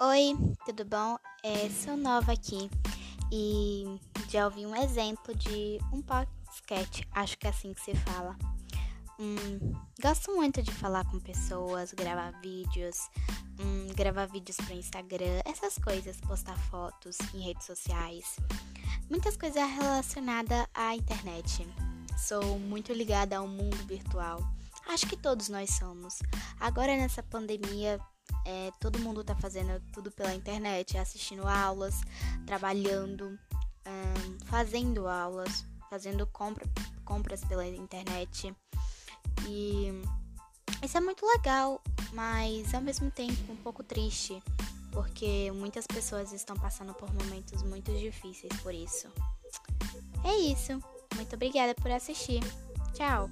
Oi, tudo bom? É, sou nova aqui e já ouvi um exemplo de um podcast, acho que é assim que se fala. Hum, gosto muito de falar com pessoas, gravar vídeos, hum, gravar vídeos para Instagram, essas coisas, postar fotos em redes sociais, muitas coisas relacionadas à internet. Sou muito ligada ao mundo virtual. Acho que todos nós somos. Agora nessa pandemia é, todo mundo tá fazendo tudo pela internet, assistindo aulas, trabalhando, fazendo aulas, fazendo compra, compras pela internet. E isso é muito legal, mas ao mesmo tempo um pouco triste, porque muitas pessoas estão passando por momentos muito difíceis por isso. É isso. Muito obrigada por assistir. Tchau!